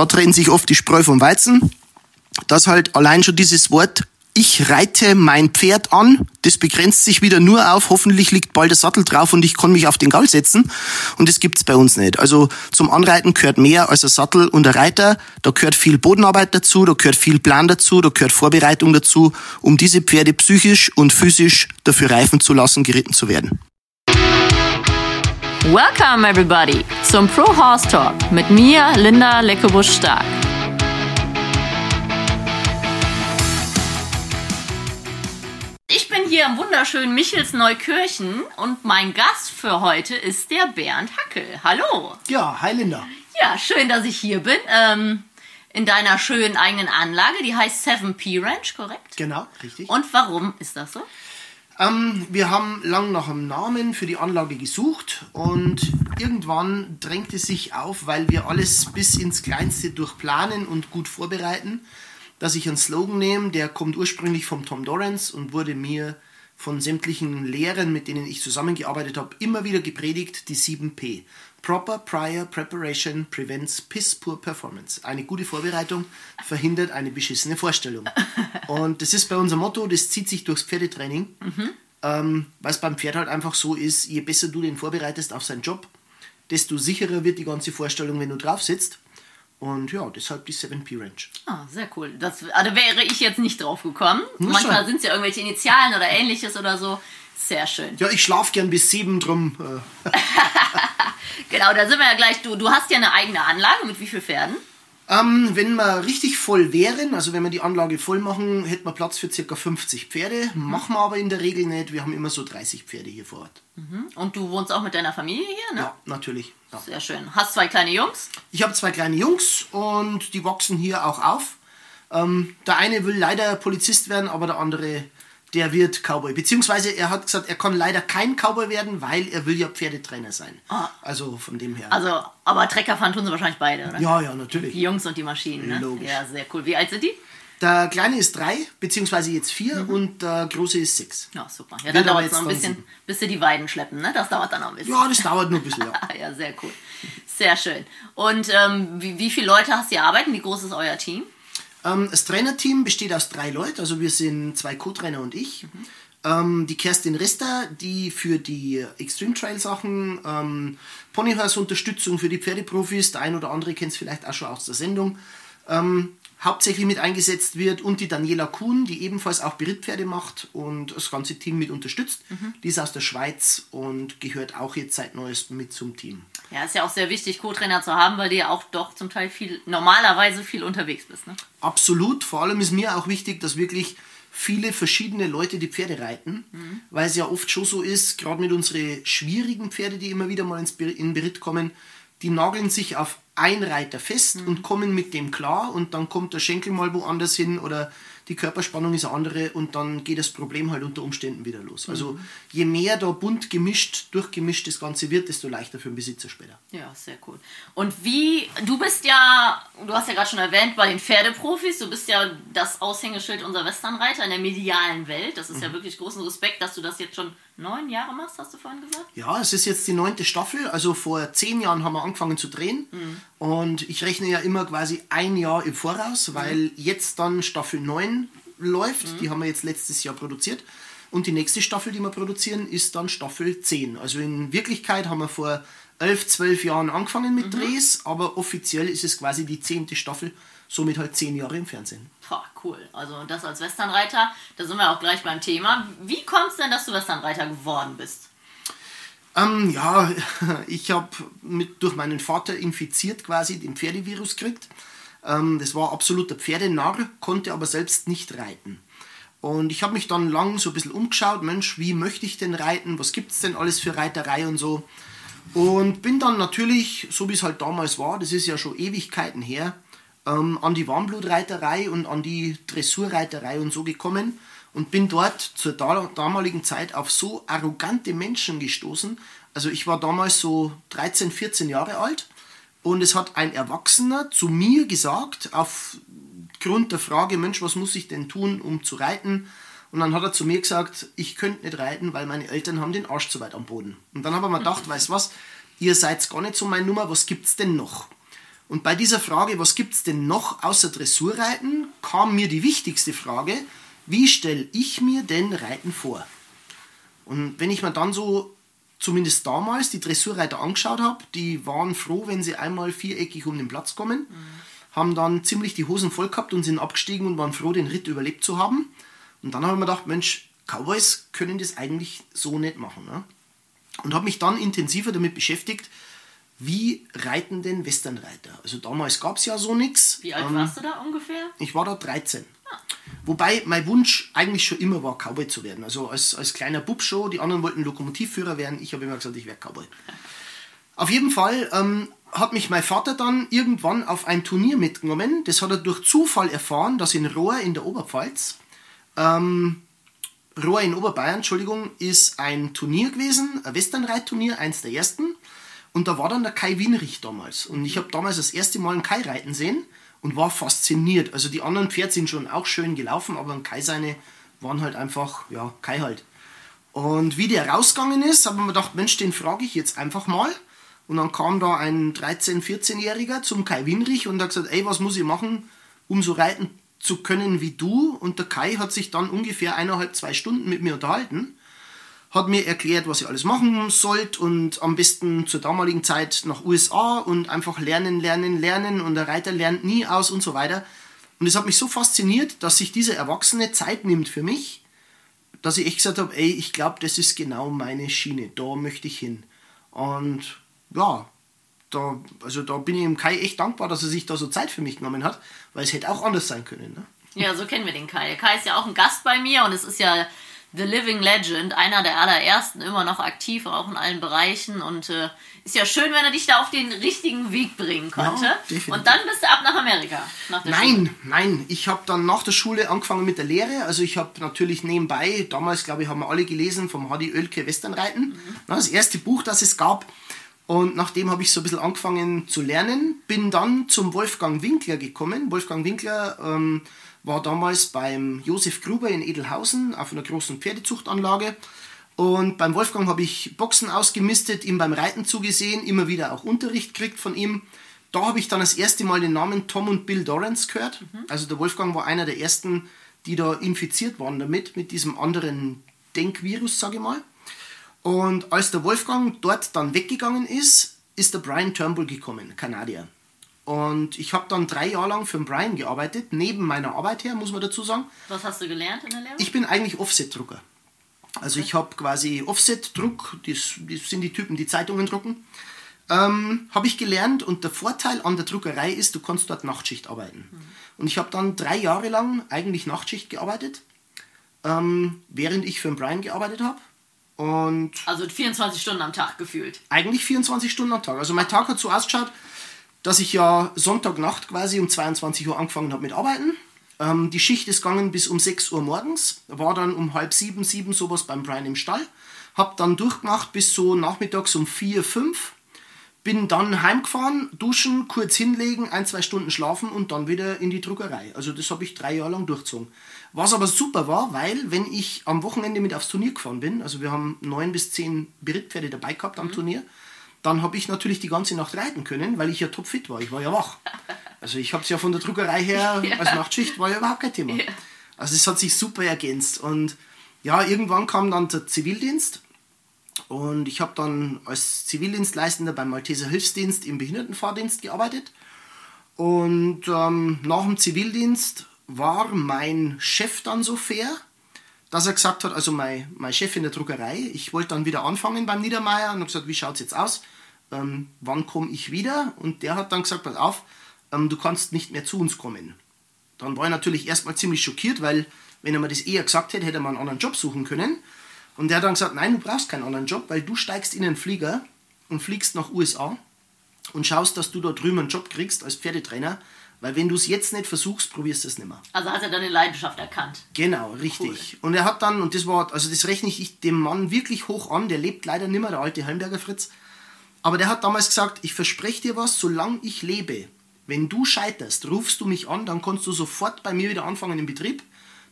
da trennen sich oft die Spreu vom Weizen, dass halt allein schon dieses Wort ich reite mein Pferd an, das begrenzt sich wieder nur auf, hoffentlich liegt bald der Sattel drauf und ich kann mich auf den Gaul setzen. Und das gibt's bei uns nicht. Also zum Anreiten gehört mehr als ein Sattel und ein Reiter. Da gehört viel Bodenarbeit dazu, da gehört viel Plan dazu, da gehört Vorbereitung dazu, um diese Pferde psychisch und physisch dafür reifen zu lassen, geritten zu werden. Welcome everybody zum Pro Horse Talk mit mir, Linda Leckebusch-Stark. Ich bin hier im wunderschönen Michels Neukirchen und mein Gast für heute ist der Bernd Hackel. Hallo. Ja, hi Linda. Ja, schön, dass ich hier bin. Ähm, in deiner schönen eigenen Anlage, die heißt 7P Ranch, korrekt? Genau, richtig. Und warum ist das so? Ähm, wir haben lang nach einem Namen für die Anlage gesucht und irgendwann drängte sich auf, weil wir alles bis ins Kleinste durchplanen und gut vorbereiten, dass ich einen Slogan nehme, der kommt ursprünglich vom Tom Dorrance und wurde mir von sämtlichen Lehrern, mit denen ich zusammengearbeitet habe, immer wieder gepredigt, die 7P. Proper Prior Preparation prevents Piss Poor Performance. Eine gute Vorbereitung verhindert eine beschissene Vorstellung. Und das ist bei unserem Motto, das zieht sich durchs Pferdetraining, mhm. ähm, weil es beim Pferd halt einfach so ist, je besser du den vorbereitest auf seinen Job, desto sicherer wird die ganze Vorstellung, wenn du drauf sitzt. Und ja, deshalb die 7P Range. Ah, sehr cool. Das, also wäre ich jetzt nicht drauf gekommen. Manchmal sind es ja irgendwelche Initialen oder ähnliches oder so. Sehr schön. Ja, ich schlafe gern bis sieben drum. Äh. genau, da sind wir ja gleich. Du, du hast ja eine eigene Anlage mit wie vielen Pferden? Ähm, wenn wir richtig voll wären, also wenn wir die Anlage voll machen, hätten wir Platz für ca. 50 Pferde. Mhm. Machen wir aber in der Regel nicht. Wir haben immer so 30 Pferde hier vor Ort. Mhm. Und du wohnst auch mit deiner Familie hier, ne? Ja, natürlich. Ja. Sehr schön. Hast zwei kleine Jungs? Ich habe zwei kleine Jungs und die wachsen hier auch auf. Ähm, der eine will leider Polizist werden, aber der andere der wird Cowboy. Beziehungsweise er hat gesagt, er kann leider kein Cowboy werden, weil er will ja Pferdetrainer sein. Ah. Also von dem her. Also, aber Trecker fahren tun sie wahrscheinlich beide, oder? Ja, ja, natürlich. Die Jungs und die Maschinen, ne? Logisch. Ja, sehr cool. Wie alt sind die? Der Kleine ist drei, beziehungsweise jetzt vier mhm. und der Große ist sechs. Ja, super. Ja, dann dauert es noch ein bisschen, bis sie die Weiden schleppen, ne? Das dauert dann noch ein bisschen. Ja, das dauert nur ein bisschen, ja. ja, sehr cool. Sehr schön. Und ähm, wie, wie viele Leute hast du hier arbeiten? Wie groß ist euer Team? Ähm, das Trainerteam besteht aus drei Leuten, also wir sind zwei Co-Trainer und ich. Mhm. Ähm, die Kerstin Rester, die für die Extreme Trail Sachen, ähm, Ponyhorse Unterstützung für die Pferdeprofis, der ein oder andere kennt es vielleicht auch schon aus der Sendung, ähm, hauptsächlich mit eingesetzt wird und die Daniela Kuhn, die ebenfalls auch Berittpferde macht und das ganze Team mit unterstützt. Mhm. Die ist aus der Schweiz und gehört auch jetzt seit neuestem mit zum Team. Ja, ist ja auch sehr wichtig, Co-Trainer zu haben, weil du ja auch doch zum Teil viel, normalerweise viel unterwegs bist. Ne? Absolut. Vor allem ist mir auch wichtig, dass wirklich viele verschiedene Leute die Pferde reiten, mhm. weil es ja oft schon so ist, gerade mit unseren schwierigen Pferde, die immer wieder mal ins Ber in Beritt kommen, die nageln sich auf ein Reiter fest mhm. und kommen mit dem klar und dann kommt der Schenkel mal woanders hin oder die Körperspannung ist eine andere und dann geht das Problem halt unter Umständen wieder los. Also mhm. je mehr da bunt gemischt, durchgemischt das Ganze wird, desto leichter für den Besitzer später. Ja, sehr cool. Und wie, du bist ja, du hast ja gerade schon erwähnt, bei den Pferdeprofis, du bist ja das Aushängeschild unserer Westernreiter in der medialen Welt. Das ist mhm. ja wirklich großen Respekt, dass du das jetzt schon neun Jahre machst, hast du vorhin gesagt? Ja, es ist jetzt die neunte Staffel. Also vor zehn Jahren haben wir angefangen zu drehen. Mhm. Und ich rechne ja immer quasi ein Jahr im Voraus, weil mhm. jetzt dann Staffel 9 läuft. Mhm. Die haben wir jetzt letztes Jahr produziert. Und die nächste Staffel, die wir produzieren, ist dann Staffel 10. Also in Wirklichkeit haben wir vor elf, zwölf Jahren angefangen mit mhm. Drehs, aber offiziell ist es quasi die zehnte Staffel, somit halt zehn Jahre im Fernsehen. Boah, cool. Also das als Westernreiter, da sind wir auch gleich beim Thema. Wie kommt es denn, dass du Westernreiter geworden bist? Ähm, ja, ich habe durch meinen Vater infiziert quasi den Pferdevirus gekriegt. Ähm, das war absoluter Pferdenarr, konnte aber selbst nicht reiten. Und ich habe mich dann lang so ein bisschen umgeschaut, Mensch, wie möchte ich denn reiten? Was gibt es denn alles für Reiterei und so? Und bin dann natürlich, so wie es halt damals war, das ist ja schon Ewigkeiten her, ähm, an die Warmblutreiterei und an die Dressurreiterei und so gekommen und bin dort zur damaligen Zeit auf so arrogante Menschen gestoßen. Also ich war damals so 13, 14 Jahre alt und es hat ein Erwachsener zu mir gesagt, aufgrund der Frage, Mensch, was muss ich denn tun, um zu reiten? Und dann hat er zu mir gesagt, ich könnte nicht reiten, weil meine Eltern haben den Arsch zu weit am Boden. Und dann habe ich mir gedacht, weißt was, ihr seid gar nicht so meine Nummer, was gibt's denn noch? Und bei dieser Frage, was gibt es denn noch außer Dressurreiten, kam mir die wichtigste Frage, wie stelle ich mir denn Reiten vor? Und wenn ich mir dann so, zumindest damals, die Dressurreiter angeschaut habe, die waren froh, wenn sie einmal viereckig um den Platz kommen, mhm. haben dann ziemlich die Hosen voll gehabt und sind abgestiegen und waren froh, den Ritt überlebt zu haben. Und dann habe ich mir gedacht, Mensch, Cowboys können das eigentlich so nicht machen. Ne? Und habe mich dann intensiver damit beschäftigt, wie reiten denn Westernreiter? Also damals gab es ja so nichts. Wie alt ähm, warst du da ungefähr? Ich war da 13. Wobei mein Wunsch eigentlich schon immer war, Cowboy zu werden. Also als, als kleiner Bub schon. Die anderen wollten Lokomotivführer werden. Ich habe immer gesagt, ich werde Cowboy. Auf jeden Fall ähm, hat mich mein Vater dann irgendwann auf ein Turnier mitgenommen. Das hat er durch Zufall erfahren, dass in Rohr in der Oberpfalz, ähm, Rohr in Oberbayern, Entschuldigung, ist ein Turnier gewesen, ein Westernreitturnier, eins der ersten. Und da war dann der Kai Wienrich damals. Und ich habe damals das erste Mal einen Kai reiten sehen und war fasziniert. Also die anderen Pferde sind schon auch schön gelaufen, aber ein Kai seine waren halt einfach, ja, Kai halt. Und wie der rausgegangen ist, habe ich mir gedacht, Mensch, den frage ich jetzt einfach mal. Und dann kam da ein 13-, 14-Jähriger zum Kai Winrich und hat gesagt, ey, was muss ich machen, um so reiten zu können wie du? Und der Kai hat sich dann ungefähr eineinhalb, zwei Stunden mit mir unterhalten hat mir erklärt, was ich alles machen sollt und am besten zur damaligen Zeit nach USA und einfach lernen, lernen, lernen und der Reiter lernt nie aus und so weiter. Und es hat mich so fasziniert, dass sich dieser Erwachsene Zeit nimmt für mich, dass ich echt gesagt habe, ey, ich glaube, das ist genau meine Schiene, da möchte ich hin. Und ja, da, also da bin ich dem Kai echt dankbar, dass er sich da so Zeit für mich genommen hat, weil es hätte auch anders sein können. Ne? Ja, so kennen wir den Kai. Der Kai ist ja auch ein Gast bei mir und es ist ja The Living Legend, einer der allerersten, immer noch aktiv, auch in allen Bereichen. Und äh, ist ja schön, wenn er dich da auf den richtigen Weg bringen konnte. Ja, und dann bist du ab nach Amerika. Nach nein, Schule. nein. Ich habe dann nach der Schule angefangen mit der Lehre. Also ich habe natürlich nebenbei, damals glaube ich, haben wir alle gelesen, vom Hadi Oelke Westernreiten. Mhm. Das erste Buch, das es gab. Und nachdem habe ich so ein bisschen angefangen zu lernen. Bin dann zum Wolfgang Winkler gekommen. Wolfgang Winkler... Ähm, war damals beim Josef Gruber in Edelhausen auf einer großen Pferdezuchtanlage. Und beim Wolfgang habe ich Boxen ausgemistet, ihm beim Reiten zugesehen, immer wieder auch Unterricht gekriegt von ihm. Da habe ich dann das erste Mal den Namen Tom und Bill Dorrance gehört. Mhm. Also der Wolfgang war einer der ersten, die da infiziert waren damit, mit diesem anderen Denkvirus, sage ich mal. Und als der Wolfgang dort dann weggegangen ist, ist der Brian Turnbull gekommen, Kanadier. Und ich habe dann drei Jahre lang für den Brian gearbeitet, neben meiner Arbeit her, muss man dazu sagen. Was hast du gelernt in der Lehre? Ich bin eigentlich Offset-Drucker. Also ich habe quasi Offset-Druck, das, das, sind die Typen, die Zeitungen drucken. Ähm, habe ich gelernt und der Vorteil an der Druckerei ist, du kannst dort Nachtschicht arbeiten. Mhm. Und ich habe dann drei Jahre lang eigentlich Nachtschicht gearbeitet, ähm, während ich für den Brian gearbeitet habe. Und also 24 Stunden am Tag gefühlt. Eigentlich 24 Stunden am Tag. Also mein Tag hat so ausgeschaut, dass ich ja Sonntagnacht quasi um 22 Uhr angefangen habe mit Arbeiten. Ähm, die Schicht ist gegangen bis um 6 Uhr morgens, war dann um halb sieben, sieben sowas beim Brian im Stall. Hab dann durchgemacht bis so nachmittags um 4, 5. Bin dann heimgefahren, duschen, kurz hinlegen, ein, zwei Stunden schlafen und dann wieder in die Druckerei. Also das habe ich drei Jahre lang durchgezogen. Was aber super war, weil wenn ich am Wochenende mit aufs Turnier gefahren bin, also wir haben neun bis zehn Berittpferde dabei gehabt am mhm. Turnier, dann habe ich natürlich die ganze Nacht reiten können, weil ich ja topfit war. Ich war ja wach. Also ich habe es ja von der Druckerei her ja. als Nachtschicht war ja überhaupt kein Thema. Ja. Also es hat sich super ergänzt. Und ja, irgendwann kam dann der Zivildienst und ich habe dann als Zivildienstleistender beim Malteser Hilfsdienst im Behindertenfahrdienst gearbeitet. Und ähm, nach dem Zivildienst war mein Chef dann so fair, dass er gesagt hat, also mein, mein Chef in der Druckerei, ich wollte dann wieder anfangen beim Niedermeier und habe gesagt, wie schaut es jetzt aus? Ähm, wann komme ich wieder? Und der hat dann gesagt, pass auf, ähm, du kannst nicht mehr zu uns kommen. Dann war ich natürlich erstmal ziemlich schockiert, weil wenn er mir das eher gesagt hätte, hätte er mal einen anderen Job suchen können. Und der hat dann gesagt, nein, du brauchst keinen anderen Job, weil du steigst in einen Flieger und fliegst nach USA und schaust, dass du da drüben einen Job kriegst als Pferdetrainer weil wenn du es jetzt nicht versuchst, probierst du es nicht mehr. Also hat er deine Leidenschaft erkannt. Genau, richtig. Cool. Und er hat dann, und das war, also das rechne ich dem Mann wirklich hoch an, der lebt leider nicht mehr, der alte Heimberger Fritz. Aber der hat damals gesagt, ich verspreche dir was, solange ich lebe. Wenn du scheiterst, rufst du mich an, dann kannst du sofort bei mir wieder anfangen im Betrieb.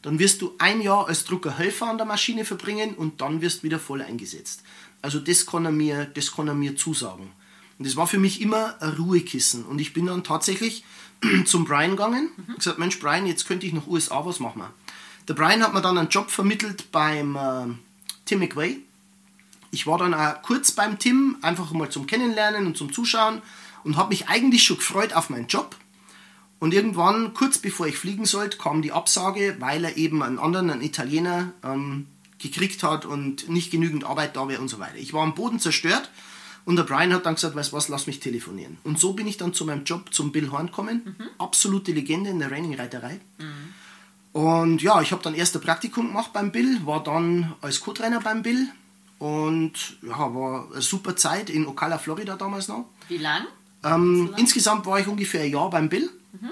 Dann wirst du ein Jahr als Druckerhelfer an der Maschine verbringen und dann wirst du wieder voll eingesetzt. Also das kann er mir, das kann er mir zusagen. Und das war für mich immer ein Ruhekissen. Und ich bin dann tatsächlich zum Brian gegangen und gesagt, Mensch Brian, jetzt könnte ich nach USA, was machen? Der Brian hat mir dann einen Job vermittelt beim äh, Tim McVay. Ich war dann auch kurz beim Tim, einfach mal zum Kennenlernen und zum Zuschauen und habe mich eigentlich schon gefreut auf meinen Job. Und irgendwann, kurz bevor ich fliegen sollte, kam die Absage, weil er eben einen anderen, einen Italiener, ähm, gekriegt hat und nicht genügend Arbeit da wäre und so weiter. Ich war am Boden zerstört und der Brian hat dann gesagt, weißt was, lass mich telefonieren. Und so bin ich dann zu meinem Job zum Bill Horn gekommen. Mhm. Absolute Legende in der Raining-Reiterei. Mhm. Und ja, ich habe dann erst ein Praktikum gemacht beim Bill, war dann als Co-Trainer beim Bill und ja, war eine super Zeit in Ocala, Florida damals noch. Wie lang? Ähm, insgesamt war ich ungefähr ein Jahr beim Bill. Mhm.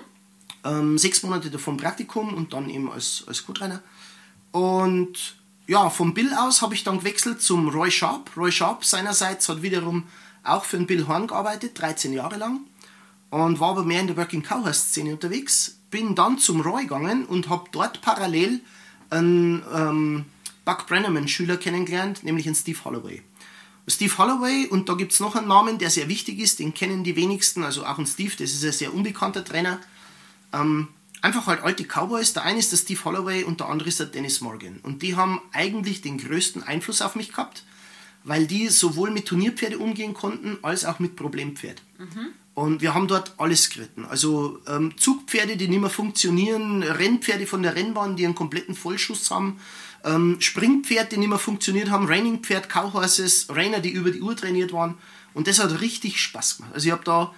Ähm, sechs Monate davon Praktikum und dann eben als, als Co-Trainer. Und ja, vom Bill aus habe ich dann gewechselt zum Roy Sharp. Roy Sharp seinerseits hat wiederum auch für den Bill Horn gearbeitet, 13 Jahre lang. Und war aber mehr in der Working Cowhurst Szene unterwegs. Bin dann zum Roy gegangen und habe dort parallel einen ähm, Buck Brenneman Schüler kennengelernt, nämlich einen Steve Holloway. Steve Holloway, und da gibt es noch einen Namen, der sehr wichtig ist, den kennen die wenigsten, also auch ein Steve, das ist ein sehr unbekannter Trainer. Ähm, einfach halt alte Cowboys. Der eine ist der Steve Holloway und der andere ist der Dennis Morgan. Und die haben eigentlich den größten Einfluss auf mich gehabt, weil die sowohl mit Turnierpferde umgehen konnten, als auch mit Problempferd. Mhm. Und wir haben dort alles geritten. Also ähm, Zugpferde, die nicht mehr funktionieren, Rennpferde von der Rennbahn, die einen kompletten Vollschuss haben, ähm, Springpferde, die nicht mehr funktioniert haben, Rainingpferd, Cowhorses, Rainer, die über die Uhr trainiert waren. Und das hat richtig Spaß gemacht. Also ich habe da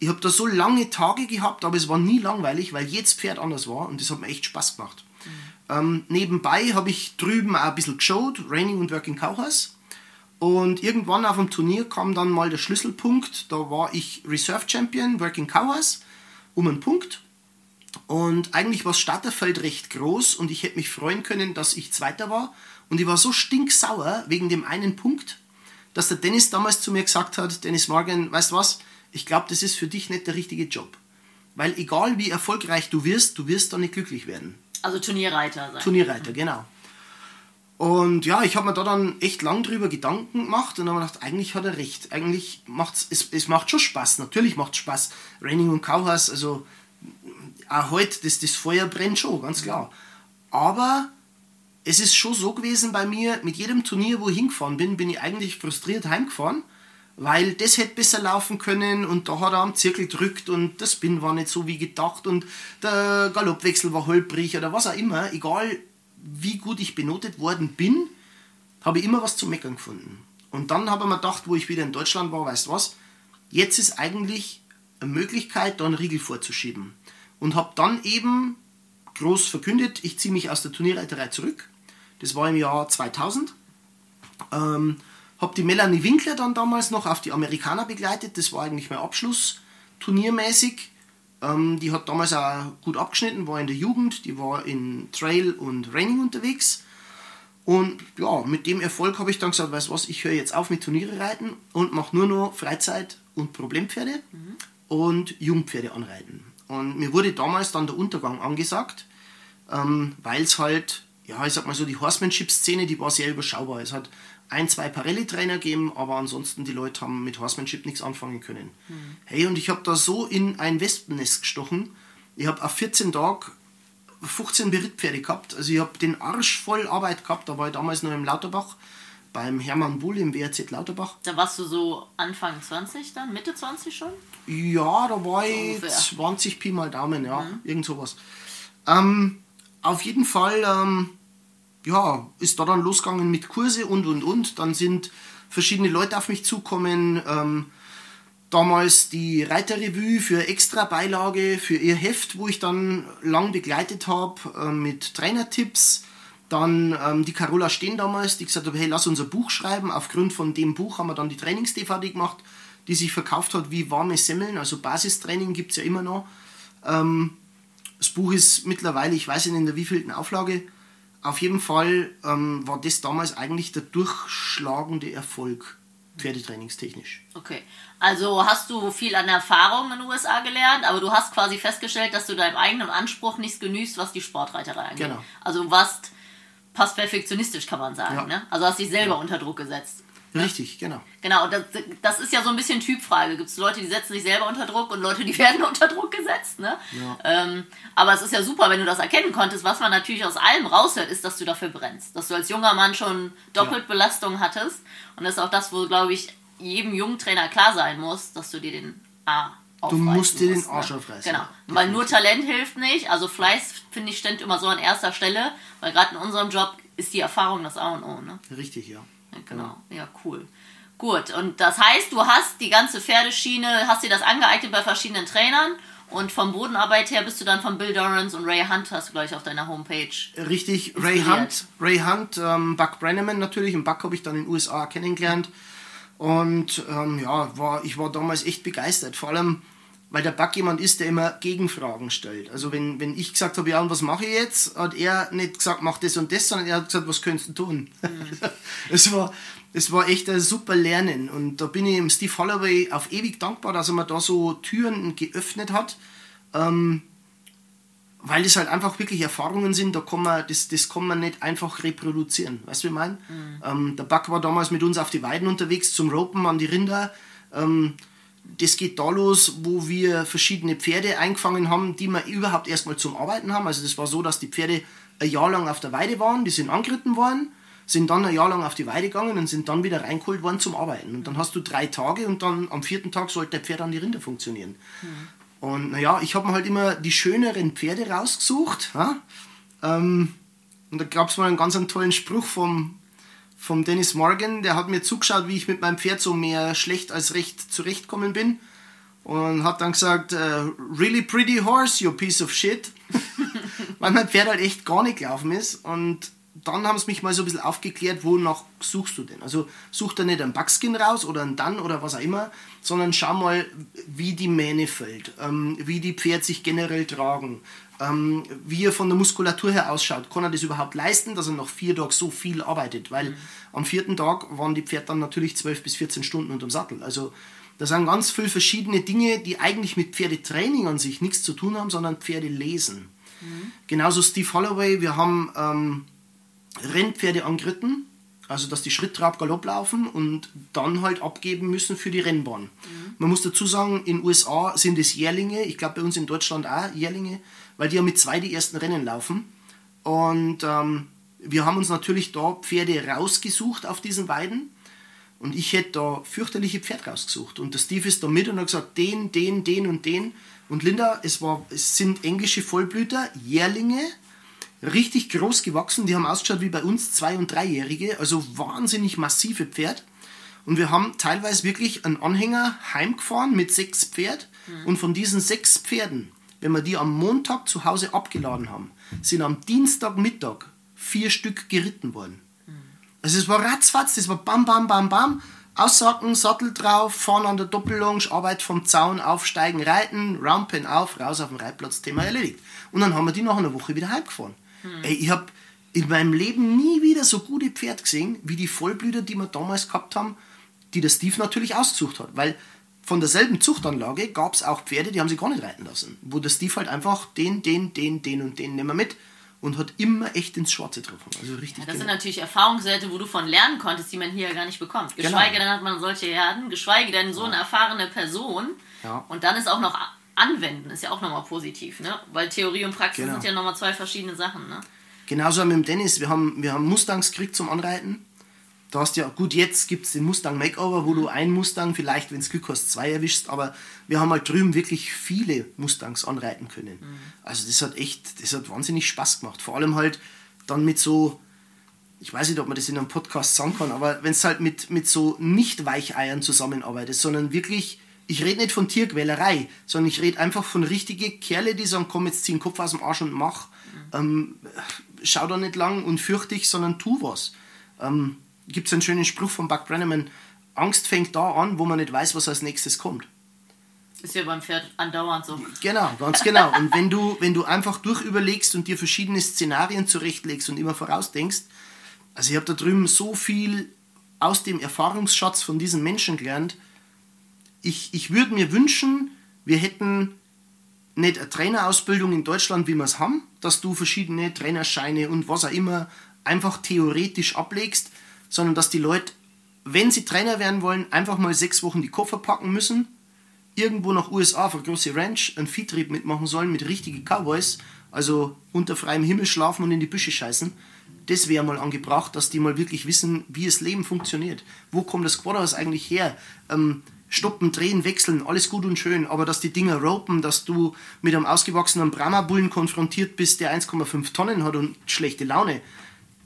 ich habe da so lange Tage gehabt, aber es war nie langweilig, weil jedes Pferd anders war und das hat mir echt Spaß gemacht. Mhm. Ähm, nebenbei habe ich drüben auch ein bisschen geschaut, Raining und Working Cowhouse. Und irgendwann auf dem Turnier kam dann mal der Schlüsselpunkt. Da war ich Reserve Champion, Working Cowhouse, um einen Punkt. Und eigentlich war das Starterfeld recht groß und ich hätte mich freuen können, dass ich Zweiter war. Und ich war so stinksauer wegen dem einen Punkt, dass der Dennis damals zu mir gesagt hat, Dennis Morgan, weißt du was, ich glaube, das ist für dich nicht der richtige Job. Weil egal wie erfolgreich du wirst, du wirst da nicht glücklich werden. Also Turnierreiter sein. Turnierreiter, genau. Und ja, ich habe mir da dann echt lang drüber Gedanken gemacht und habe gedacht, eigentlich hat er recht. Eigentlich macht es, es macht schon Spaß. Natürlich macht es Spaß. Raining und Cowhouse, also auch heute, das, das Feuer brennt schon, ganz klar. Aber es ist schon so gewesen bei mir, mit jedem Turnier, wo ich hingefahren bin, bin ich eigentlich frustriert heimgefahren weil das hätte besser laufen können und da hat er am Zirkel drückt und das Spin war nicht so wie gedacht und der Galoppwechsel war holprig oder was auch immer. Egal wie gut ich benotet worden bin, habe ich immer was zu meckern gefunden. Und dann habe ich mir gedacht, wo ich wieder in Deutschland war, weißt du was, jetzt ist eigentlich eine Möglichkeit, da einen Riegel vorzuschieben. Und habe dann eben groß verkündet, ich ziehe mich aus der Turnierreiterei zurück. Das war im Jahr 2000. Ähm, habe die Melanie Winkler dann damals noch auf die Amerikaner begleitet. Das war eigentlich mein Abschluss turniermäßig. Ähm, die hat damals auch gut abgeschnitten, war in der Jugend, die war in Trail und Raining unterwegs. Und ja, mit dem Erfolg habe ich dann gesagt, weißt du was, ich höre jetzt auf mit Turniere reiten und mache nur noch Freizeit und Problempferde mhm. und Jungpferde anreiten. Und mir wurde damals dann der Untergang angesagt, ähm, weil es halt, ja, ich sag mal so, die Horsemanship-Szene, die war sehr überschaubar. Es hat ein, zwei Parelli-Trainer geben, aber ansonsten die Leute haben mit Horsemanship nichts anfangen können. Mhm. Hey, und ich habe da so in ein Wespennest gestochen. Ich habe auf 14 Tage 15 Berittpferde gehabt. Also ich habe den Arsch voll Arbeit gehabt. Da war ich damals noch im Lauterbach beim Hermann Bull im WRZ Lauterbach. Da warst du so Anfang 20 dann, Mitte 20 schon? Ja, da war ich Ungefähr. 20 Pi mal Daumen, ja, mhm. irgend sowas. Ähm, auf jeden Fall ähm, ja, ist da dann losgegangen mit Kurse und und und. Dann sind verschiedene Leute auf mich zukommen. Ähm, damals die Reiterrevue für extra Beilage für ihr Heft, wo ich dann lang begleitet habe äh, mit Trainertipps. Dann ähm, die Carola Steen damals, die gesagt hat, hey, lass unser Buch schreiben. Aufgrund von dem Buch haben wir dann die Trainings-DVD gemacht, die sich verkauft hat wie warme Semmeln. Also Basistraining gibt es ja immer noch. Ähm, das Buch ist mittlerweile, ich weiß nicht in der wievielten Auflage, auf jeden Fall ähm, war das damals eigentlich der durchschlagende Erfolg pferdetrainingstechnisch. Okay, also hast du viel an Erfahrung in den USA gelernt, aber du hast quasi festgestellt, dass du deinem eigenen Anspruch nichts genügst, was die Sportreiterei angeht. Genau. Also du warst fast perfektionistisch, kann man sagen. Ja. Ne? Also hast dich selber ja. unter Druck gesetzt. Richtig, genau. Genau, das, das ist ja so ein bisschen Typfrage. Gibt es Leute, die setzen sich selber unter Druck und Leute, die werden unter Druck gesetzt. Ne? Ja. Ähm, aber es ist ja super, wenn du das erkennen konntest. Was man natürlich aus allem raushört, ist, dass du dafür brennst. Dass du als junger Mann schon doppelt Ja. Belastung hattest. Und das ist auch das, wo, glaube ich, jedem jungen Trainer klar sein muss, dass du dir den A aufreißen musst dir den musst, Arsch ne? aufreißen, Genau. ja, Weil nur Talent hilft nicht. Also Fleiß, finde ich, steht immer so an erster Stelle. Weil gerade in unserem Job ist die Erfahrung das A und O. Ne? Richtig, ja. Ja, Genau, ja, cool. Gut, und das heißt, du hast die ganze Pferdeschiene, hast dir das angeeignet bei verschiedenen Trainern und vom Bodenarbeit her bist du dann von Bill Dorrance und Ray Hunt, hast du gleich auf deiner Homepage. Richtig, Ray Inspiriert. Hunt, Ray Hunt, ähm, Buck Brenneman natürlich. Und Buck habe ich dann in den USA kennengelernt. Und ähm, ja, war, ich war damals echt begeistert. Vor allem, weil der Buck jemand ist, der immer Gegenfragen stellt. Also wenn, wenn ich gesagt habe, ja, und was mache ich jetzt, hat er nicht gesagt, mach das und das, sondern er hat gesagt, was könntest du tun? es, war, es war echt ein super Lernen. Und da bin ich dem Steve Holloway auf ewig dankbar, dass er mir da so Türen geöffnet hat. Ähm, weil es halt einfach wirklich Erfahrungen sind, da kann man, das, das kann man nicht einfach reproduzieren. Weißt du, wie ich meine? Ähm, der Buck war damals mit uns auf die Weiden unterwegs zum Ropen an die Rinder. Ähm, das geht da los, wo wir verschiedene Pferde eingefangen haben, die wir überhaupt erstmal zum Arbeiten haben. Also das war so, dass die Pferde ein Jahr lang auf der Weide waren, die sind angeritten worden, sind dann ein Jahr lang auf die Weide gegangen und sind dann wieder reingeholt worden zum Arbeiten. Und dann hast du drei Tage und dann am vierten Tag sollte der Pferd an die Rinder funktionieren. Und naja, ich habe mir halt immer die schöneren Pferde rausgesucht. Ja? Ähm, und da gab es mal einen ganz einen tollen Spruch vom, vom Dennis Morgan, der hat mir zugeschaut, wie ich mit meinem Pferd so mehr schlecht als recht zurechtkommen bin. Und hat dann gesagt, äh, really pretty horse, you piece of shit. Weil mein Pferd halt echt gar nicht gelaufen ist. Und dann haben sie mich mal so ein bisschen aufgeklärt, wonach suchst du denn? Also such da nicht einen Buckskin raus oder einen Dann oder was auch immer, sondern schau mal, wie die Mähne fällt, ähm, wie die Pferd sich generell tragen, ähm, wie er von der Muskulatur her ausschaut. Kann er das überhaupt leisten, dass er nach vier Tagen so viel arbeitet? Weil am vierten Tag waren die Pferde dann natürlich 12 bis 14 Stunden unterm Sattel. Also da sind ganz viele verschiedene Dinge, die eigentlich mit Pferdetraining an sich nichts zu tun haben, sondern Pferde lesen. Genauso Steve Holloway, wir haben ähm, Rennpferde angeritten, also dass die Schritt, Trab, Galopp laufen und dann halt abgeben müssen für die Rennbahn. Man muss dazu sagen, in den USA sind es Jährlinge, ich glaube bei uns in Deutschland auch Jährlinge, weil die ja mit zwei die ersten Rennen laufen. Und ähm, wir haben uns natürlich da Pferde rausgesucht auf diesen Weiden. Und ich hätte da fürchterliche Pferde rausgesucht. Und der Steve ist da mit und hat gesagt, den, den, den und den. Und Linda, es, war, es sind englische Vollblüter, Jährlinge, richtig groß gewachsen. Die haben ausgeschaut wie bei uns Zwei- und Dreijährige. Also wahnsinnig massive Pferd. Und wir haben teilweise wirklich einen Anhänger heimgefahren mit sechs Pferd. Und von diesen sechs Pferden, wenn wir die am Montag zu Hause abgeladen haben, sind am Dienstagmittag vier Stück geritten worden. Also es war ratzfatz, das war bam, bam, bam, bam. Aussacken, Sattel drauf, fahren an der Doppellonge, Arbeit vom Zaun, aufsteigen, reiten, Rampen auf, raus auf den Reitplatz, Thema erledigt. Und dann haben wir die nach einer Woche wieder heimgefahren. Ey, ich habe in meinem Leben nie wieder so gute Pferde gesehen, wie die Vollblüter, die wir damals gehabt haben, die der Steve natürlich ausgesucht hat. Weil von derselben Zuchtanlage gab es auch Pferde, die haben sie gar nicht reiten lassen. Wo der Steve halt einfach den, den, den, den und den nehmen wir mit und hat immer echt ins Schwarze getroffen. Also richtig Das sind genau. natürlich Erfahrungswerte, wo du von lernen konntest, die man hier ja gar nicht bekommt. Geschweige denn hat man solche Herden, geschweige denn so eine erfahrene Person. Ja. Und dann ist auch noch Anwenden, ist ja auch nochmal positiv, ne? Weil Theorie und Praxis Genau. sind ja nochmal zwei verschiedene Sachen, ne? Genauso mit dem Dennis, wir haben, wir haben Mustangs gekriegt zum Anreiten. Da hast ja, gut, jetzt gibt es den Mustang Makeover, wo du ein Mustang, vielleicht, wenn es Glück hast, zwei erwischst, aber wir haben halt drüben wirklich viele Mustangs anreiten können. Also das hat echt, das hat wahnsinnig Spaß gemacht. Vor allem halt dann mit so, ich weiß nicht, ob man das in einem Podcast sagen kann, aber wenn es halt mit, mit so nicht Weicheiern zusammenarbeitet, sondern wirklich, ich rede nicht von Tierquälerei, sondern ich rede einfach von richtige Kerle, die sagen, komm, jetzt zieh den Kopf aus dem Arsch und mach. Ähm, schau da nicht lang und fürchte dich, sondern tu was. Ähm, Gibt es einen schönen Spruch von Buck Brenneman, Angst fängt da an, wo man nicht weiß, was als nächstes kommt. Ist ja beim Pferd andauernd so. Genau, ganz genau. Und wenn du, wenn du einfach durchüberlegst und dir verschiedene Szenarien zurechtlegst und immer vorausdenkst, also ich habe da drüben so viel aus dem Erfahrungsschatz von diesen Menschen gelernt. Ich, ich würde mir wünschen, wir hätten nicht eine Trainerausbildung in Deutschland, wie wir es haben, dass du verschiedene Trainerscheine und was auch immer einfach theoretisch ablegst, sondern dass die Leute wenn sie Trainer werden wollen, einfach mal sechs Wochen die Koffer packen müssen, irgendwo nach USA auf eine große Ranch einen Viehtrieb mitmachen sollen mit richtigen Cowboys, also unter freiem Himmel schlafen und in die Büsche scheißen. Das wäre mal angebracht, dass die mal wirklich wissen, wie das Leben funktioniert. Wo kommt das Quadhaus eigentlich her? Ähm, stoppen, drehen, wechseln, alles gut und schön, aber dass die Dinger ropen, dass du mit einem ausgewachsenen Brahma-Bullen konfrontiert bist, der 1,5 Tonnen hat und schlechte Laune.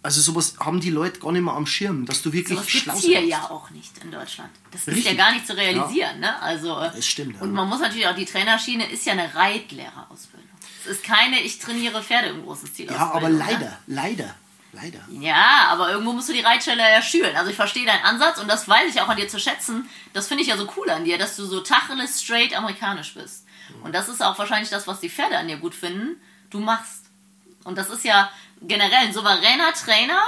Also sowas haben die Leute gar nicht mehr am Schirm, dass du wirklich Das schlau gibt's hier sein ja auch nicht in Deutschland. Das ist Richtig. ja gar nicht zu realisieren. Ne? Also, äh, Das stimmt, ja. Und man muss natürlich auch, die Trainerschiene ist ja eine Reitlehrerausbildung. Es ist keine, ich trainiere Pferde im großen Stil. Ja, aber Ausbildung, leider, Ne? leider, leider. Ja, aber irgendwo musst du die Reitstelle ja schüren. Also ich verstehe deinen Ansatz und das weiß ich auch an dir zu schätzen. Das finde ich ja so cool an dir, dass du so tacheles, straight amerikanisch bist. Und das ist auch wahrscheinlich das, was die Pferde an dir gut finden. Du machst. Und das ist ja generell ein souveräner Trainer,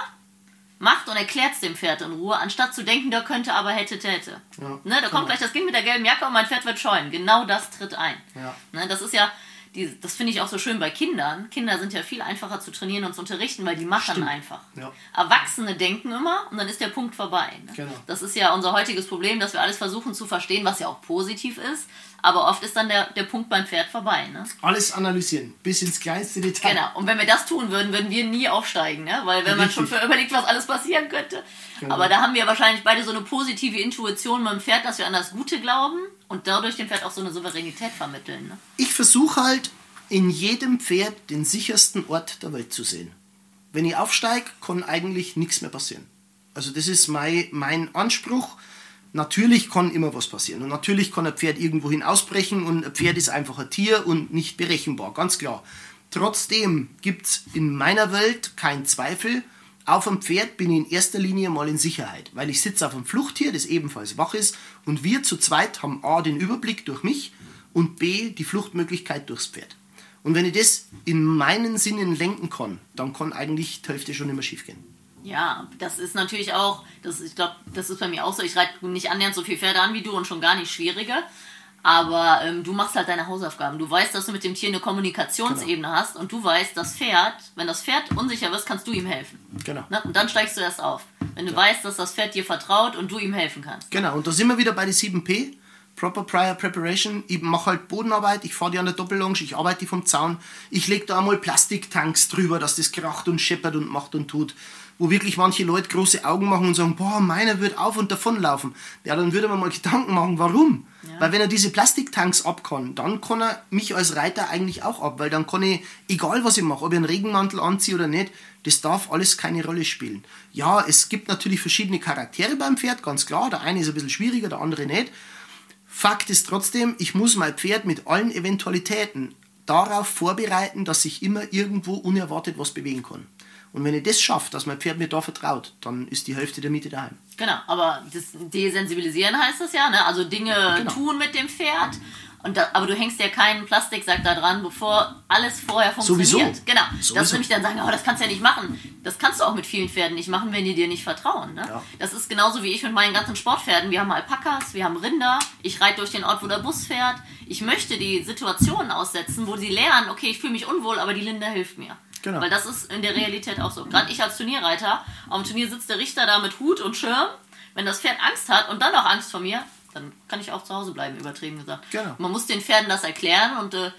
macht und erklärt es dem Pferd in Ruhe, anstatt zu denken, der könnte, aber hätte, täte. Ja, ne, da genau. kommt gleich das Kind mit der gelben Jacke und mein Pferd wird scheuen. Genau das tritt ein. Ja. Ne, das ist ja, die, das finde ich auch so schön bei Kindern. Kinder sind ja viel einfacher zu trainieren und zu unterrichten, weil die machen Stimmt. einfach. Ja. Erwachsene denken immer und dann ist der Punkt vorbei. Ne? Genau. Das ist ja unser heutiges Problem, dass wir alles versuchen zu verstehen, was ja auch positiv ist. Aber oft ist dann der, der Punkt beim Pferd vorbei. Ne? Alles analysieren, bis ins kleinste Detail. Genau. Und wenn wir das tun würden, würden wir nie aufsteigen, ne? Weil wenn man schon Richtig. überlegt, was alles passieren könnte. Genau. Aber da haben wir wahrscheinlich beide so eine positive Intuition dem Pferd, dass wir an das Gute glauben und dadurch dem Pferd auch so eine Souveränität vermitteln. Ne? Ich versuche halt in jedem Pferd den sichersten Ort der Welt zu sehen. Wenn ich aufsteige, kann eigentlich nichts mehr passieren. Also das ist mein, mein Anspruch. Natürlich kann immer was passieren. Und natürlich kann ein Pferd irgendwohin ausbrechen und ein Pferd ist einfach ein Tier und nicht berechenbar, ganz klar. Trotzdem gibt es in meiner Welt keinen Zweifel, auf einem Pferd bin ich in erster Linie mal in Sicherheit, weil ich sitze auf einem Fluchttier, das ebenfalls wach ist und wir zu zweit haben A den Überblick durch mich und B die Fluchtmöglichkeit durchs Pferd. Und wenn ich das in meinen Sinnen lenken kann, dann kann eigentlich die Hälfte schon immer schief gehen. Ja, das ist natürlich auch, das, ich glaube, das ist bei mir auch so. Ich reite nicht annähernd so viel Pferde an wie du und schon gar nicht schwieriger. Aber ähm, du machst halt deine Hausaufgaben. Du weißt, dass du mit dem Tier eine Kommunikationsebene hast und du weißt, das Pferd, wenn das Pferd unsicher wird, kannst du ihm helfen. Genau. Ne? Und dann steigst du erst auf. Wenn du weißt, dass das Pferd dir vertraut und du ihm helfen kannst. Genau, und da sind wir wieder bei den 7P. Proper Prior Preparation. Ich mache halt Bodenarbeit, ich fahre die an der Doppellonge, ich arbeite die vom Zaun. Ich lege da einmal Plastiktanks drüber, dass das kracht und scheppert und macht und tut. Wo wirklich manche Leute große Augen machen und sagen, boah, meiner wird auf und davon laufen. Ja, dann würde man mal Gedanken machen, warum? Weil wenn er diese Plastiktanks ab kann, dann kann er mich als Reiter eigentlich auch ab, weil dann kann ich, egal was ich mache, ob ich einen Regenmantel anziehe oder nicht, das darf alles keine Rolle spielen. Ja, es gibt natürlich verschiedene Charaktere beim Pferd, ganz klar. Der eine ist ein bisschen schwieriger, der andere nicht. Fakt ist trotzdem, ich muss mein Pferd mit allen Eventualitäten darauf vorbereiten, dass sich immer irgendwo unerwartet was bewegen kann. Und wenn ich das schaffe, dass mein Pferd mir da vertraut, dann ist die Hälfte der Miete daheim. Genau, aber das desensibilisieren heißt das ja, ne? Also Dinge Genau. tun mit dem Pferd. Da, aber du hängst ja keinen Plastiksack da dran, bevor alles vorher funktioniert. Sowieso. Genau. Sowieso. Das nämlich dann sagen, oh, das kannst du ja nicht machen. Das kannst du auch mit vielen Pferden nicht machen, wenn die dir nicht vertrauen. Ne? Ja. Das ist genauso wie ich mit meinen ganzen Sportpferden. Wir haben Alpakas, wir haben Rinder. Ich reite durch den Ort, wo der Bus fährt. Ich möchte die Situationen aussetzen, wo sie lernen, okay, ich fühle mich unwohl, aber die Linda hilft mir. Genau. Weil das ist in der Realität auch so. Gerade ich als Turnierreiter, am Turnier sitzt der Richter da mit Hut und Schirm. Wenn das Pferd Angst hat und dann auch Angst vor mir, dann kann ich auch zu Hause bleiben, übertrieben gesagt. Genau. Man muss den Pferden das erklären und äh,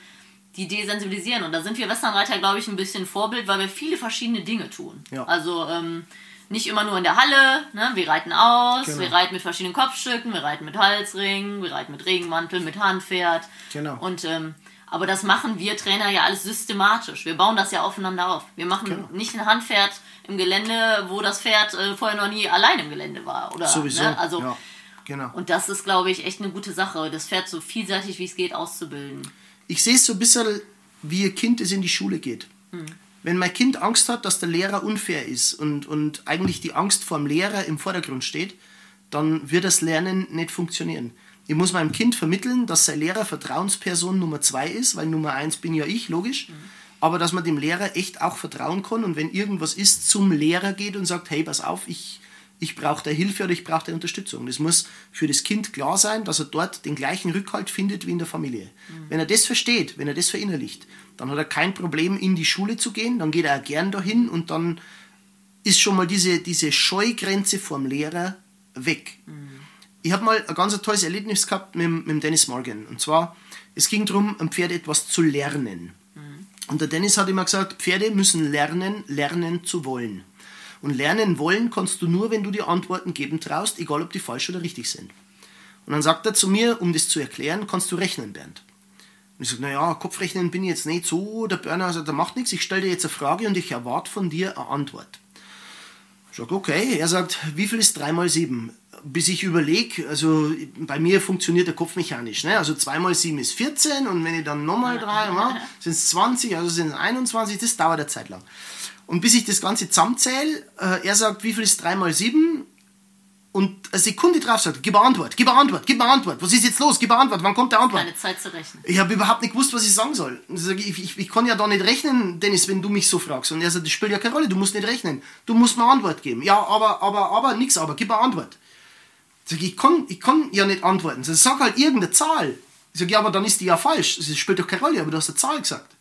die desensibilisieren. Und da sind wir Westernreiter, glaube ich, ein bisschen Vorbild, weil wir viele verschiedene Dinge tun. Ja. Also ähm, nicht immer nur in der Halle, ne? wir reiten aus, Genau. wir reiten mit verschiedenen Kopfstücken, wir reiten mit Halsringen, wir reiten mit Regenmantel, mit Handpferd. Genau. Und ähm, aber das machen wir Trainer ja alles systematisch. Wir bauen das ja aufeinander auf. Wir machen Genau. nicht ein Handpferd im Gelände, wo das Pferd äh, vorher noch nie allein im Gelände war. Oder, Sowieso. Ne? Also, ja, genau. Und das ist, glaube ich, echt eine gute Sache, das Pferd so vielseitig wie es geht auszubilden. Ich sehe es so ein bisschen, wie ein Kind, das in die Schule geht. Wenn mein Kind Angst hat, dass der Lehrer unfair ist und, und eigentlich die Angst vor dem Lehrer im Vordergrund steht, dann wird das Lernen nicht funktionieren. Ich muss meinem Kind vermitteln, dass sein Lehrer Vertrauensperson Nummer zwei ist, weil Nummer eins bin ja ich, logisch. Aber dass man dem Lehrer echt auch vertrauen kann und wenn irgendwas ist, zum Lehrer geht und sagt, hey, pass auf, ich, ich brauche da Hilfe oder ich brauche da Unterstützung. Das muss für das Kind klar sein, dass er dort den gleichen Rückhalt findet wie in der Familie. Wenn er das versteht, wenn er das verinnerlicht, dann hat er kein Problem, in die Schule zu gehen, dann geht er auch gern dahin und dann ist schon mal diese, diese Scheugrenze vorm Lehrer weg. Ich habe mal ein ganz tolles Erlebnis gehabt mit, mit dem Dennis Morgan. Und zwar, es ging darum, einem Pferd etwas zu lernen. Und der Dennis hat immer gesagt, Pferde müssen lernen, lernen zu wollen. Und lernen wollen kannst du nur, wenn du dir Antworten geben traust, egal ob die falsch oder richtig sind. Und dann sagt er zu mir, um das zu erklären, kannst du rechnen, Bernd. Und ich sage, naja, Kopfrechnen bin ich jetzt nicht so, der Burner, also der macht nichts, ich stelle dir jetzt eine Frage und ich erwarte von dir eine Antwort. Ich sage, okay, er sagt, wie viel ist 3 mal 7? Bis ich überlege, also bei mir funktioniert der Kopf mechanisch. Ne? Also 2 mal 7 ist 14 und wenn ich dann nochmal 3 mache, sind es 20, also sind es 21, das dauert eine Zeit lang. Und bis ich das Ganze zusammenzähle, äh, er sagt, wie viel ist 3 mal 7? Und eine Sekunde drauf sagt, gib eine Antwort, gib eine Antwort, gib eine Antwort. Was ist jetzt los? Gib eine Antwort, wann kommt der Antwort? Keine Zeit zu rechnen. Ich habe überhaupt nicht gewusst, was ich sagen soll. Ich, sag, ich, ich, ich, kann ja da nicht rechnen, Dennis, wenn du mich so fragst. Und er sagt, das spielt ja keine Rolle, du musst nicht rechnen. Du musst mir eine Antwort geben. Ja, aber, aber, aber, nix, aber, gib eine Antwort. Ich sage, ich kann, ich kann ja nicht antworten. Ich sag halt irgendeine Zahl. Ich sage, ja, aber dann ist die ja falsch. Das spielt doch keine Rolle, aber du hast eine Zahl gesagt.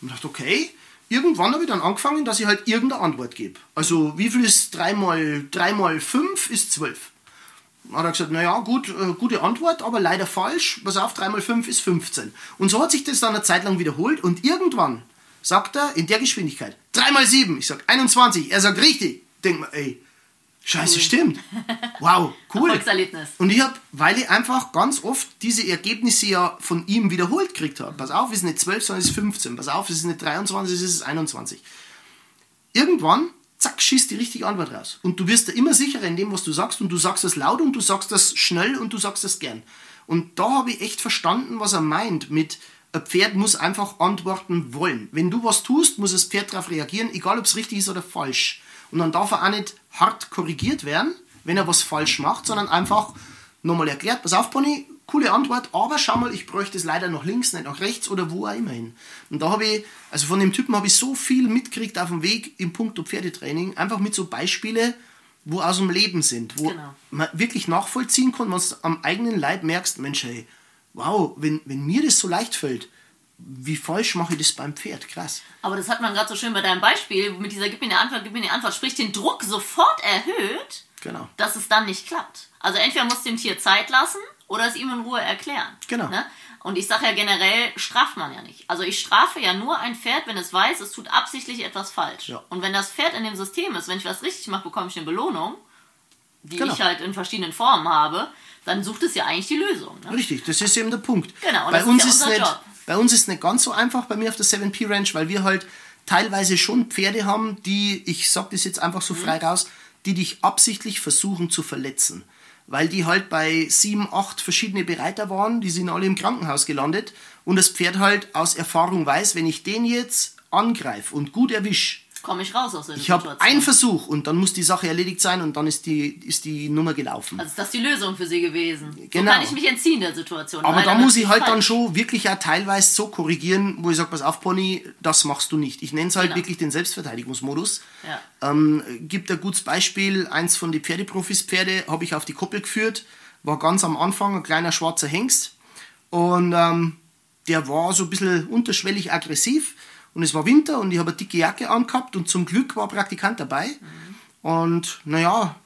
Und ich dachte, okay. Irgendwann habe ich dann angefangen, dass ich halt irgendeine Antwort gebe. Also, wie viel ist 3 mal, 3 mal 5 ist 12 hat er gesagt, naja, gut, äh, gute Antwort, aber leider falsch. Pass auf, 3 mal 5 ist 15. Und so hat sich das dann eine Zeit lang wiederholt und irgendwann sagt er in der Geschwindigkeit 3 mal 7. Ich sag 21. Er sagt richtig. Denk mal, ey, scheiße, cool. stimmt. Wow, cool. Erfolgserlebnis. Und ich habe, weil ich einfach ganz oft diese Ergebnisse ja von ihm wiederholt gekriegt habe. Pass auf, es ist nicht 12, sondern es ist 15. Pass auf, es ist nicht 23, es ist 21. Irgendwann zack, schießt die richtige Antwort raus. Und du wirst da immer sicherer in dem, was du sagst und du sagst das laut und du sagst das schnell und du sagst das gern. Und da habe ich echt verstanden, was er meint mit ein Pferd muss einfach antworten wollen. Wenn du was tust, muss das Pferd darauf reagieren, egal ob es richtig ist oder falsch. Und dann darf er auch nicht hart korrigiert werden, wenn er was falsch macht, sondern einfach nochmal erklärt, pass auf, Pony, coole Antwort, aber schau mal, ich bräuchte es leider nach links, nicht nach rechts oder wo auch immer hin. Und da habe ich, also von dem Typen habe ich so viel mitgekriegt auf dem Weg im Punkt Pferdetraining, einfach mit so Beispiele, wo aus dem Leben sind, wo genau. man wirklich nachvollziehen kann, was du am eigenen Leib merkst, Mensch, hey, wow, wenn, wenn mir das so leicht fällt, wie falsch mache ich das beim Pferd? Krass. Aber das hat man gerade so schön bei deinem Beispiel, mit dieser Gib mir eine Antwort, gib mir eine Antwort, sprich den Druck sofort erhöht, genau. dass es dann nicht klappt. Also entweder muss dem Tier Zeit lassen oder es ihm in Ruhe erklären. Genau. Ne? Und ich sage ja generell, straft man ja nicht. Also ich strafe ja nur ein Pferd, wenn es weiß, es tut absichtlich etwas falsch. Ja. Und wenn das Pferd in dem System ist, wenn ich was richtig mache, bekomme ich eine Belohnung, die Genau. ich halt in verschiedenen Formen habe, dann sucht es ja eigentlich die Lösung. Ne? Richtig, das ist eben der Punkt. Genau, und bei das uns ist ja unser nicht, Job. Bei uns ist es nicht ganz so einfach bei mir auf der 7P Ranch, weil wir halt teilweise schon Pferde haben, die, ich sag das jetzt einfach Mhm. so frei raus, die dich absichtlich versuchen zu verletzen. Weil die halt bei sieben, acht verschiedene Bereiter waren, die sind alle im Krankenhaus gelandet und das Pferd halt aus Erfahrung weiß, wenn ich den jetzt angreife und gut erwische, Komme ich raus aus der ich habe Situation. einen Versuch und dann muss die Sache erledigt sein und dann ist die, ist die Nummer gelaufen. Also ist das die Lösung für sie gewesen. Genau. So kann ich mich entziehen der Situation. Aber da muss ich halt falsch. dann schon wirklich auch teilweise so korrigieren, wo ich sage, pass auf, Pony, das machst du nicht. Ich nenne es halt Genau. wirklich den Selbstverteidigungsmodus. Ja. Ähm, gibt ein gutes Beispiel, eins von den Pferdeprofis Pferde habe ich auf die Koppel geführt, war ganz am Anfang ein kleiner schwarzer Hengst und ähm, der war so ein bisschen unterschwellig aggressiv und es war Winter und ich habe eine dicke Jacke angehabt und zum Glück war ein Praktikant dabei und naja,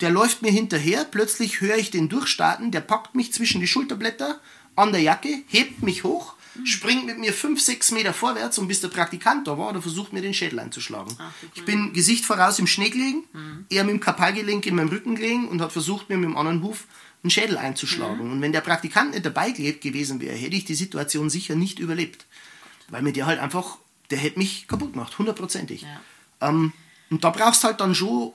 der läuft mir hinterher, plötzlich höre ich den durchstarten, der packt mich zwischen die Schulterblätter an der Jacke, hebt mich hoch, springt mit mir 5, 6 Meter vorwärts und bis der Praktikant da war, der versucht mir den Schädel einzuschlagen. Ach, cool. Ich bin Gesicht voraus im Schnee gelegen, er mit dem Kapalgelenk in meinem Rücken gelegen und hat versucht, mir mit dem anderen Huf einen Schädel einzuschlagen. Und wenn der Praktikant nicht dabei gelebt gewesen wäre, hätte ich die Situation sicher nicht überlebt. Weil mir der halt einfach, der hätte mich kaputt gemacht, hundertprozentig. Ja. Ähm, und da brauchst halt dann schon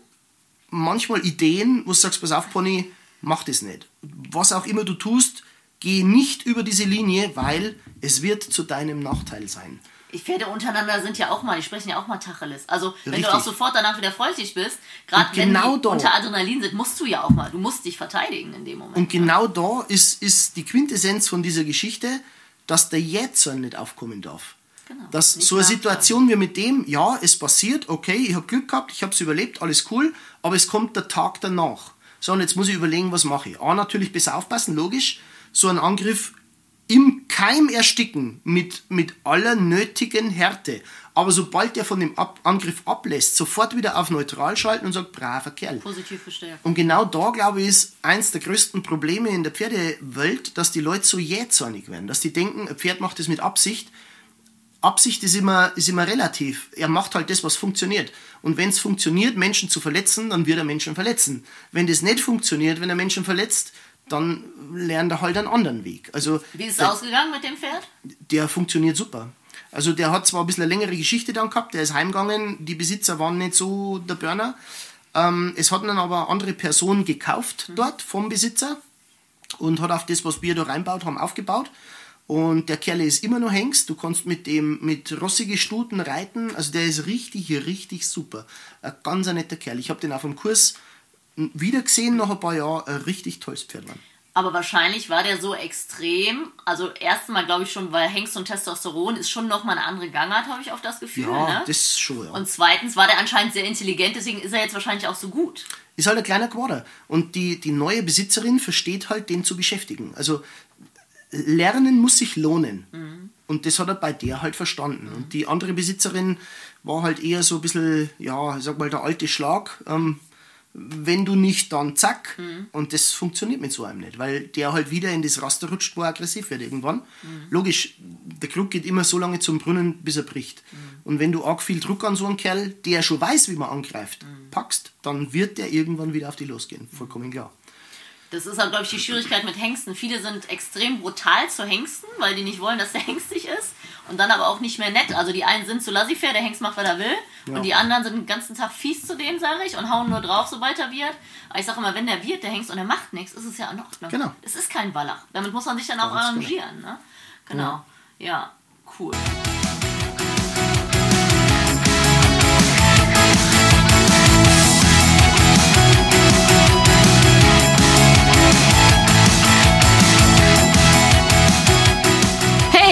manchmal Ideen, wo du sagst, pass auf, Pony, mach das nicht. Was auch immer du tust, geh nicht über diese Linie, weil es wird zu deinem Nachteil sein. Pferde untereinander sind ja auch mal, die sprechen ja auch mal Tacheles. Also, wenn Richtig. du auch sofort danach wieder freundlich bist, gerade wenn genau die da. unter Adrenalin sind, musst du ja auch mal, du musst dich verteidigen in dem Moment. Und genau da ist, ist die Quintessenz von dieser Geschichte, dass der Jetson nicht aufkommen darf. Genau. Dass so eine. Situation wie mit dem, ja, es passiert, okay, ich habe Glück gehabt, ich habe es überlebt, alles cool, aber es kommt der Tag danach. So, und jetzt muss ich überlegen, was mache ich. A, natürlich besser aufpassen, logisch. So ein Angriff im Keim ersticken mit, mit aller nötigen Härte. Aber sobald der von dem Ab Angriff ablässt, sofort wieder auf neutral schalten und sagt, braver Kerl. Positiv bestärkt. Und genau da, glaube ich, ist eins der größten Probleme in der Pferdewelt, dass die Leute so jähzornig werden. Dass die denken, ein Pferd macht das mit Absicht. Absicht ist immer, ist immer relativ. Er macht halt das, was funktioniert. Und wenn es funktioniert, Menschen zu verletzen, dann wird er Menschen verletzen. Wenn das nicht funktioniert, wenn er Menschen verletzt, dann lernt er halt einen anderen Weg. Also, Wie ist es ausgegangen mit dem Pferd? Der funktioniert super. Also der hat zwar ein bisschen eine längere Geschichte dann gehabt, der ist heimgegangen, die Besitzer waren nicht so der Burner. Ähm, es hat dann aber andere Person gekauft mhm. dort vom Besitzer und hat auf das, was wir da reinbaut haben, aufgebaut. Und der Kerl ist immer noch Hengst. Du kannst mit dem mit rossige Stuten reiten. Also der ist richtig, richtig super. Ein ganz ein netter Kerl. Ich habe den auf dem Kurs wieder gesehen nach ein paar Jahren. Ein richtig tolles Pferd. Mann. Aber wahrscheinlich war der so extrem. Also erstmal glaube ich schon, weil Hengst und Testosteron ist schon nochmal eine andere Gangart, habe ich auf das Gefühl. Ja, ne? das schon, ja. Und zweitens war der anscheinend sehr intelligent, deswegen ist er jetzt wahrscheinlich auch so gut. Ist halt ein kleiner Quader. Und die, die neue Besitzerin versteht halt, den zu beschäftigen. Also Lernen muss sich lohnen. Mhm. Und das hat er bei der halt verstanden. Mhm. Und die andere Besitzerin war halt eher so ein bisschen, ja, ich sag mal, der alte Schlag. Ähm, wenn du nicht, dann zack. Mhm. Und das funktioniert mit so einem nicht, weil der halt wieder in das Raster rutscht, wo er aggressiv wird irgendwann. Mhm. Logisch, der Krug geht immer so lange zum Brunnen, bis er bricht. Mhm. Und wenn du arg viel Druck an so einen Kerl, der schon weiß, wie man angreift, mhm. packst, dann wird der irgendwann wieder auf die losgehen. Vollkommen klar. Das ist auch, glaube ich, die Schwierigkeit mit Hengsten. Viele sind extrem brutal zu Hengsten, weil die nicht wollen, dass der hengstig ist. Und dann aber auch nicht mehr nett. Also die einen sind zu laissez-faire, der Hengst macht, was er will. Ja. Und die anderen sind den ganzen Tag fies zu dem, sage ich, und hauen nur drauf, sobald er wird. Aber ich sage immer, wenn der wird, der Hengst, und er macht nichts, ist es ja in Ordnung. Genau. Es ist kein Wallach. Damit muss man sich dann auch Ganz genau. arrangieren. Genau, ne? genau. Ja. ja, cool.